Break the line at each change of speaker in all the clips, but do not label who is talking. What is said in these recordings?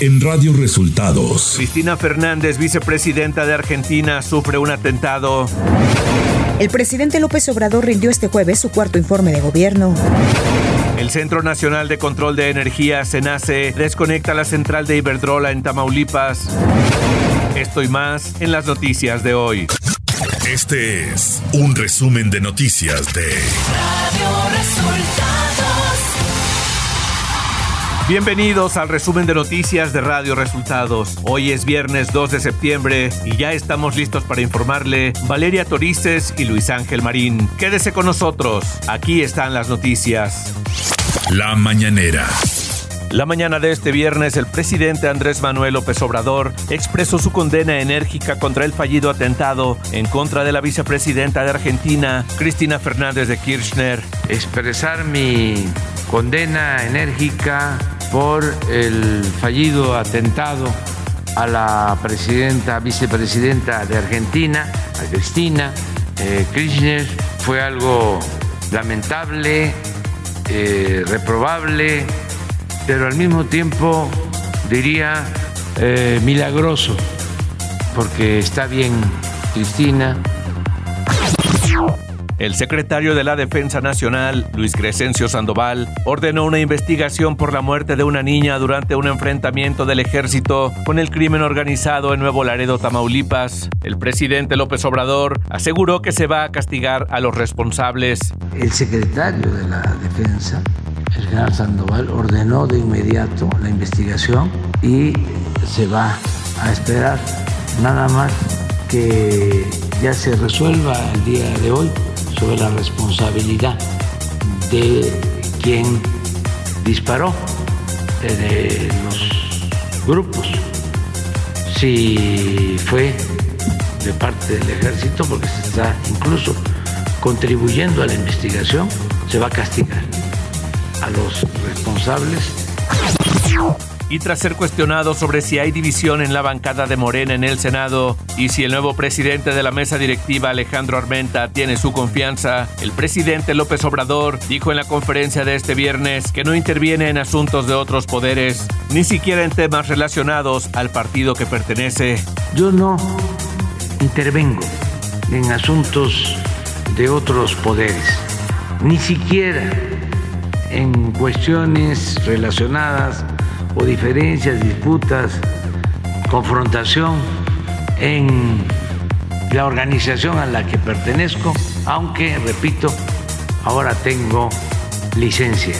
en Radio Resultados.
Cristina Fernández, vicepresidenta de Argentina, sufre un atentado.
El presidente López Obrador rindió este jueves su cuarto informe de gobierno.
El Centro Nacional de Control de Energía, CENACE, desconecta la central de Iberdrola en Tamaulipas. Esto y más en las noticias de hoy.
Este es un resumen de noticias de Radio Resultados.
Bienvenidos al resumen de noticias de Radio Resultados. Hoy es viernes 2 de septiembre y ya estamos listos para informarle Valeria Torices y Luis Ángel Marín. Quédese con nosotros. Aquí están las noticias.
La mañanera.
La mañana de este viernes, el presidente Andrés Manuel López Obrador expresó su condena enérgica contra el fallido atentado en contra de la vicepresidenta de Argentina, Cristina Fernández de Kirchner.
Expresar mi condena enérgica por el fallido atentado a la presidenta, vicepresidenta de Argentina, a Cristina eh, Kirchner. Fue algo lamentable, eh, reprobable, pero al mismo tiempo diría eh, milagroso, porque está bien Cristina.
El secretario de la Defensa Nacional, Luis Crescencio Sandoval, ordenó una investigación por la muerte de una niña durante un enfrentamiento del ejército con el crimen organizado en Nuevo Laredo, Tamaulipas. El presidente López Obrador aseguró que se va a castigar a los responsables.
El secretario de la Defensa el general Sandoval ordenó de inmediato la investigación y se va a esperar nada más que ya se resuelva el día de hoy sobre la responsabilidad de quien disparó de los grupos, si fue de parte del ejército, porque se está incluso contribuyendo a la investigación, se va a castigar a los responsables.
Y tras ser cuestionado sobre si hay división en la bancada de Morena en el Senado y si el nuevo presidente de la mesa directiva, Alejandro Armenta, tiene su confianza, el presidente López Obrador dijo en la conferencia de este viernes que no interviene en asuntos de otros poderes, ni siquiera en temas relacionados al partido que pertenece.
Yo no intervengo en asuntos de otros poderes, ni siquiera en cuestiones relacionadas o diferencias, disputas, confrontación en la organización a la que pertenezco, aunque, repito, ahora tengo licencia.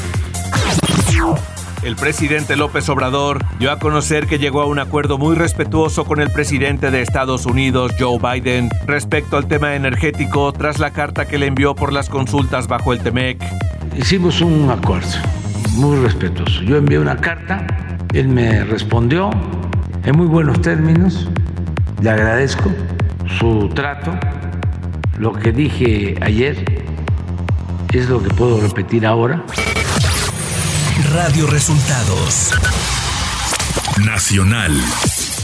El presidente López Obrador dio a conocer que llegó a un acuerdo muy respetuoso con el presidente de Estados Unidos, Joe Biden, respecto al tema energético tras la carta que le envió por las consultas bajo el TEMEC
hicimos un acuerdo muy respetuoso. Yo envié una carta, él me respondió en muy buenos términos, le agradezco su trato, lo que dije ayer es lo que puedo repetir ahora.
Radio Resultados Nacional.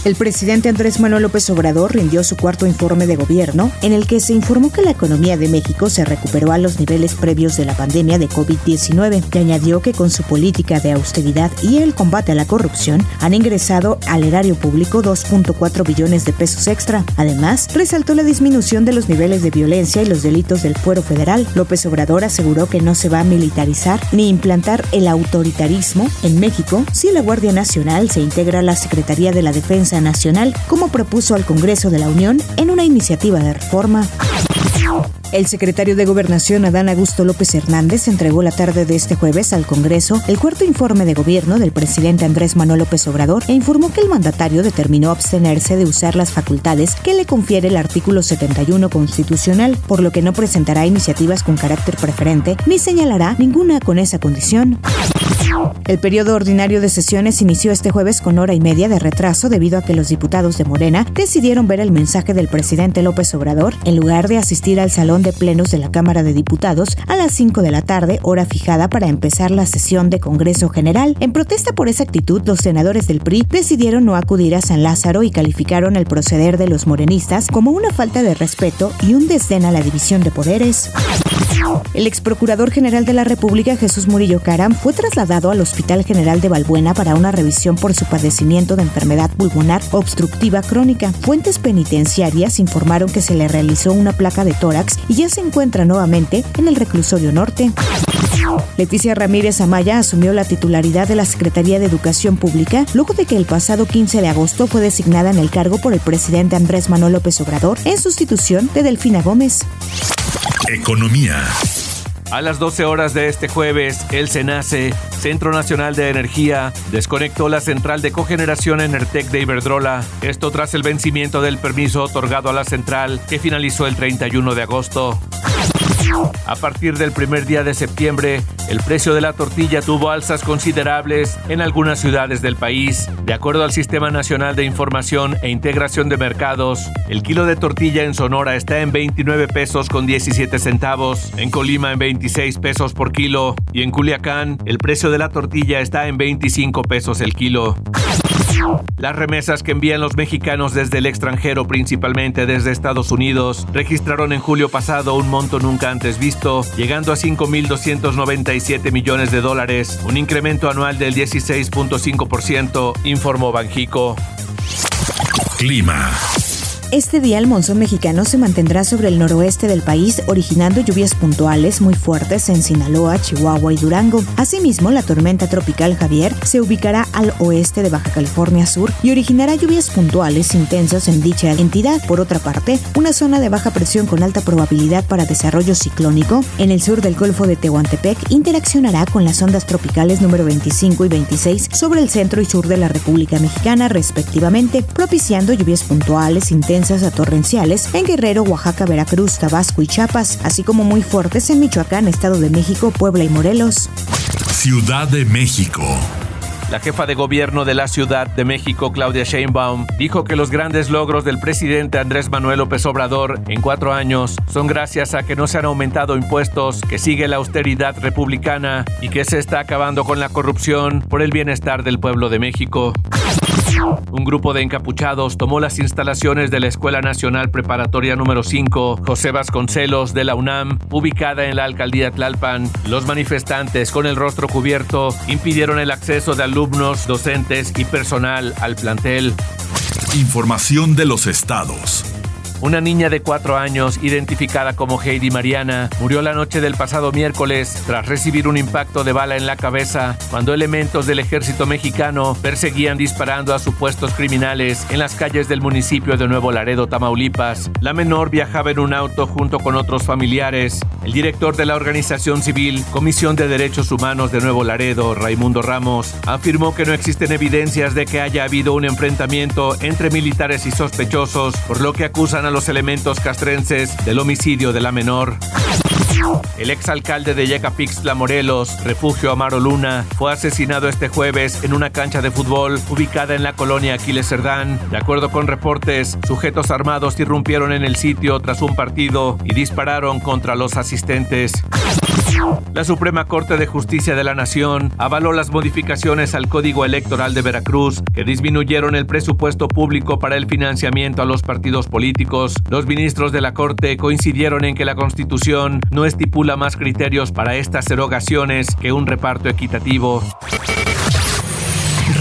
El presidente Andrés Manuel López Obrador rindió su cuarto informe de gobierno, en el que se informó que la economía de México se recuperó a los niveles previos de la pandemia de COVID-19 y añadió que con su política de austeridad y el combate a la corrupción han ingresado al erario público 2.4 billones de pesos extra. Además, resaltó la disminución de los niveles de violencia y los delitos del fuero federal. López Obrador aseguró que no se va a militarizar ni implantar el autoritarismo en México si la Guardia Nacional se integra a la Secretaría de la Defensa Nacional, como propuso al Congreso de la Unión en una iniciativa de reforma. El secretario de Gobernación, Adán Augusto López Hernández, entregó la tarde de este jueves al Congreso el cuarto informe de gobierno del presidente Andrés Manuel López Obrador e informó que el mandatario determinó abstenerse de usar las facultades que le confiere el artículo 71 constitucional, por lo que no presentará iniciativas con carácter preferente ni señalará ninguna con esa condición. El periodo ordinario de sesiones inició este jueves con hora y media de retraso debido a que los diputados de Morena decidieron ver el mensaje del presidente López Obrador en lugar de asistir al salón de plenos de la Cámara de Diputados a las 5 de la tarde, hora fijada para empezar la sesión de Congreso General. En protesta por esa actitud, los senadores del PRI decidieron no acudir a San Lázaro y calificaron el proceder de los morenistas como una falta de respeto y un desdén a la división de poderes. El ex procurador general de la República, Jesús Murillo Caram, fue trasladado al Hospital General de Balbuena para una revisión por su padecimiento de enfermedad pulmonar obstructiva crónica. Fuentes penitenciarias informaron que se le realizó una placa de tórax y ya se encuentra nuevamente en el reclusorio norte. Leticia Ramírez Amaya asumió la titularidad de la Secretaría de Educación Pública luego de que el pasado 15 de agosto fue designada en el cargo por el presidente Andrés Manuel López Obrador en sustitución de Delfina Gómez.
Economía.
A las 12 horas de este jueves, el SENACE, Centro Nacional de Energía, desconectó la central de cogeneración Enertec de Iberdrola. Esto tras el vencimiento del permiso otorgado a la central, que finalizó el 31 de agosto. A partir del primer día de septiembre, el precio de la tortilla tuvo alzas considerables en algunas ciudades del país. De acuerdo al Sistema Nacional de Información e Integración de Mercados, el kilo de tortilla en Sonora está en 29 pesos con 17 centavos, en Colima en 26 pesos por kilo y en Culiacán el precio de la tortilla está en 25 pesos el kilo. Las remesas que envían los mexicanos desde el extranjero, principalmente desde Estados Unidos, registraron en julio pasado un monto nunca antes visto, llegando a 5.297 millones de dólares, un incremento anual del 16.5%, informó Banjico.
Clima.
Este día el monzón mexicano se mantendrá sobre el noroeste del país, originando lluvias puntuales muy fuertes en Sinaloa, Chihuahua y Durango. Asimismo, la tormenta tropical Javier se ubicará al oeste de Baja California Sur y originará lluvias puntuales intensas en dicha entidad. Por otra parte, una zona de baja presión con alta probabilidad para desarrollo ciclónico en el sur del Golfo de Tehuantepec interaccionará con las ondas tropicales número 25 y 26 sobre el centro y sur de la República Mexicana, respectivamente, propiciando lluvias puntuales intensas a torrenciales en Guerrero, Oaxaca, Veracruz, Tabasco y Chiapas, así como muy fuertes en Michoacán, Estado de México, Puebla y Morelos.
Ciudad de México.
La jefa de gobierno de la Ciudad de México, Claudia Sheinbaum, dijo que los grandes logros del presidente Andrés Manuel López Obrador en cuatro años son gracias a que no se han aumentado impuestos, que sigue la austeridad republicana y que se está acabando con la corrupción por el bienestar del pueblo de México. Un grupo de encapuchados tomó las instalaciones de la Escuela Nacional Preparatoria número 5, José Vasconcelos de la UNAM, ubicada en la alcaldía Tlalpan. Los manifestantes, con el rostro cubierto, impidieron el acceso de alumnos, docentes y personal al plantel.
Información de los estados.
Una niña de cuatro años, identificada como Heidi Mariana, murió la noche del pasado miércoles tras recibir un impacto de bala en la cabeza cuando elementos del ejército mexicano perseguían disparando a supuestos criminales en las calles del municipio de Nuevo Laredo, Tamaulipas. La menor viajaba en un auto junto con otros familiares. El director de la organización civil Comisión de Derechos Humanos de Nuevo Laredo, Raimundo Ramos, afirmó que no existen evidencias de que haya habido un enfrentamiento entre militares y sospechosos, por lo que acusan a los elementos castrenses del homicidio de la menor. El exalcalde de Yecapixtla, Morelos, refugio Amaro Luna, fue asesinado este jueves en una cancha de fútbol ubicada en la colonia Aquiles Cerdán. De acuerdo con reportes, sujetos armados irrumpieron en el sitio tras un partido y dispararon contra los asistentes. La Suprema Corte de Justicia de la Nación avaló las modificaciones al Código Electoral de Veracruz que disminuyeron el presupuesto público para el financiamiento a los partidos políticos. Los ministros de la Corte coincidieron en que la Constitución no estipula más criterios para estas erogaciones que un reparto equitativo.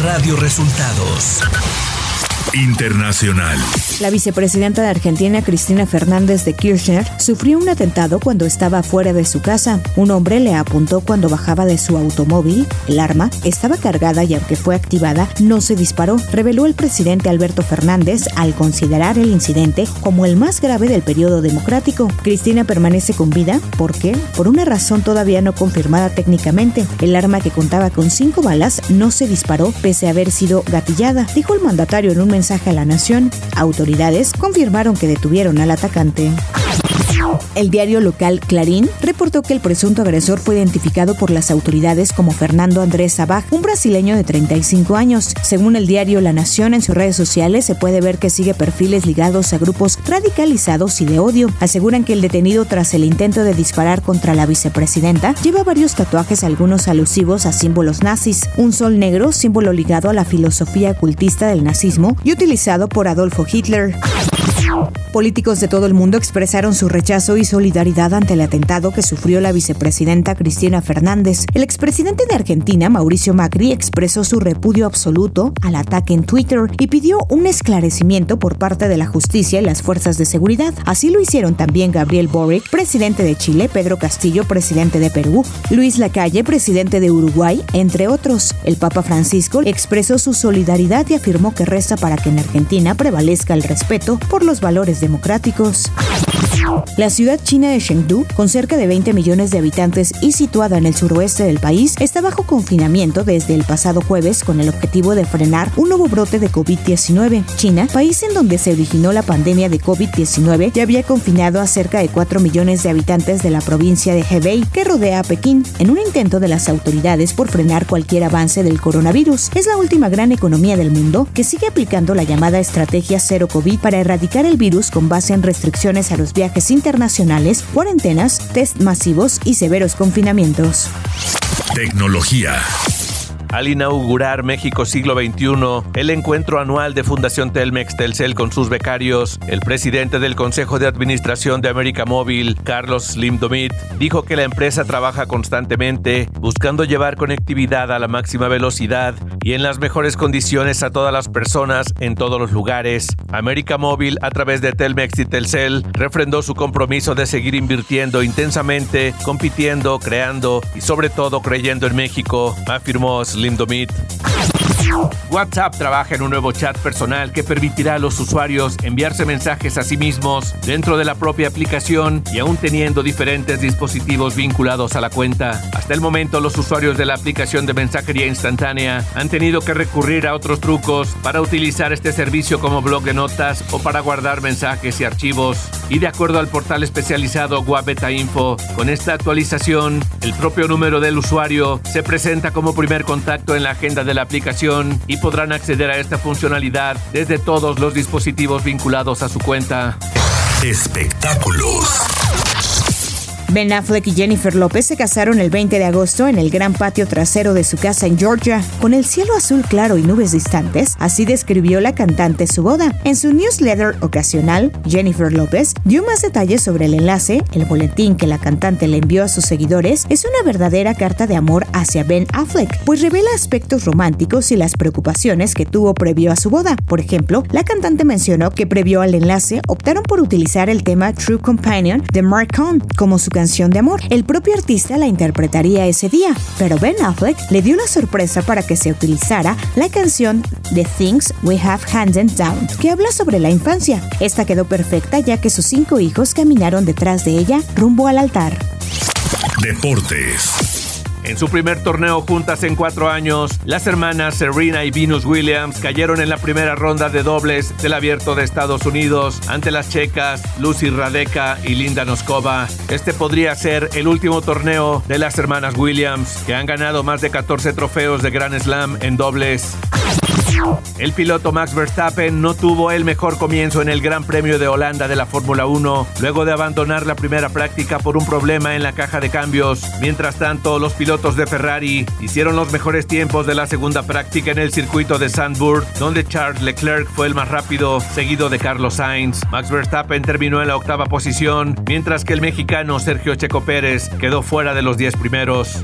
Radio Resultados Internacional.
La vicepresidenta de Argentina, Cristina Fernández de Kirchner, sufrió un atentado cuando estaba fuera de su casa. Un hombre le apuntó cuando bajaba de su automóvil. El arma estaba cargada y aunque fue activada, no se disparó, reveló el presidente Alberto Fernández al considerar el incidente como el más grave del periodo democrático. Cristina permanece con vida porque, por una razón todavía no confirmada técnicamente, el arma que contaba con cinco balas no se disparó pese a haber sido gatillada, dijo el mandatario en un mensaje a la nación. Autoridades confirmaron que detuvieron al atacante. El diario local Clarín reportó que el presunto agresor fue identificado por las autoridades como Fernando Andrés Sabaj, un brasileño de 35 años. Según el diario La Nación, en sus redes sociales se puede ver que sigue perfiles ligados a grupos radicalizados y de odio. Aseguran que el detenido tras el intento de disparar contra la vicepresidenta lleva varios tatuajes, algunos alusivos a símbolos nazis. Un sol negro, símbolo ligado a la filosofía ocultista del nazismo y utilizado por Adolfo Hitler. Políticos de todo el mundo expresaron su rechazo y solidaridad ante el atentado que sufrió la vicepresidenta Cristina Fernández. El expresidente de Argentina, Mauricio Macri, expresó su repudio absoluto al ataque en Twitter y pidió un esclarecimiento por parte de la justicia y las fuerzas de seguridad. Así lo hicieron también Gabriel Boric, presidente de Chile, Pedro Castillo, presidente de Perú, Luis Lacalle, presidente de Uruguay, entre otros. El Papa Francisco expresó su solidaridad y afirmó que resta para que en Argentina prevalezca el respeto por los valores democráticos. La ciudad china de Chengdu, con cerca de 20 millones de habitantes y situada en el suroeste del país, está bajo confinamiento desde el pasado jueves con el objetivo de frenar un nuevo brote de COVID-19. China, país en donde se originó la pandemia de COVID-19, ya había confinado a cerca de 4 millones de habitantes de la provincia de Hebei, que rodea a Pekín, en un intento de las autoridades por frenar cualquier avance del coronavirus. Es la última gran economía del mundo que sigue aplicando la llamada estrategia cero COVID para erradicar el virus con base en restricciones a los viajes internacionales, cuarentenas, test masivos y severos confinamientos.
Tecnología.
Al inaugurar México Siglo XXI, el encuentro anual de Fundación Telmex Telcel con sus becarios, el presidente del Consejo de Administración de América Móvil, Carlos Slim Domit, dijo que la empresa trabaja constantemente buscando llevar conectividad a la máxima velocidad y en las mejores condiciones a todas las personas en todos los lugares. América Móvil, a través de Telmex y Telcel, refrendó su compromiso de seguir invirtiendo intensamente, compitiendo, creando y sobre todo creyendo en México, afirmó Slim WhatsApp trabaja en un nuevo chat personal que permitirá a los usuarios enviarse mensajes a sí mismos dentro de la propia aplicación y aún teniendo diferentes dispositivos vinculados a la cuenta. Hasta el momento los usuarios de la aplicación de mensajería instantánea han tenido que recurrir a otros trucos para utilizar este servicio como blog de notas o para guardar mensajes y archivos. Y de acuerdo al portal especializado Guabeta Info, con esta actualización, el propio número del usuario se presenta como primer contacto en la agenda de la aplicación y podrán acceder a esta funcionalidad desde todos los dispositivos vinculados a su cuenta.
Espectáculos.
Ben Affleck y Jennifer López se casaron el 20 de agosto en el gran patio trasero de su casa en Georgia, con el cielo azul claro y nubes distantes. Así describió la cantante su boda. En su newsletter ocasional, Jennifer López dio más detalles sobre el enlace. El boletín que la cantante le envió a sus seguidores es una verdadera carta de amor hacia Ben Affleck, pues revela aspectos románticos y las preocupaciones que tuvo previo a su boda. Por ejemplo, la cantante mencionó que previo al enlace optaron por utilizar el tema True Companion de Mark Cohn como su canción de amor. El propio artista la interpretaría ese día, pero Ben Affleck le dio la sorpresa para que se utilizara la canción The Things We Have Handed Down, que habla sobre la infancia. Esta quedó perfecta ya que sus cinco hijos caminaron detrás de ella rumbo al altar.
Deportes.
En su primer torneo juntas en cuatro años, las hermanas Serena y Venus Williams cayeron en la primera ronda de dobles del Abierto de Estados Unidos ante las checas Lucy Radeka y Linda Noskova. Este podría ser el último torneo de las hermanas Williams, que han ganado más de 14 trofeos de Grand Slam en dobles. El piloto Max Verstappen no tuvo el mejor comienzo en el Gran Premio de Holanda de la Fórmula 1, luego de abandonar la primera práctica por un problema en la caja de cambios. Mientras tanto, los pilotos de Ferrari hicieron los mejores tiempos de la segunda práctica en el circuito de Sandburg, donde Charles Leclerc fue el más rápido, seguido de Carlos Sainz. Max Verstappen terminó en la octava posición, mientras que el mexicano Sergio Checo Pérez quedó fuera de los 10 primeros.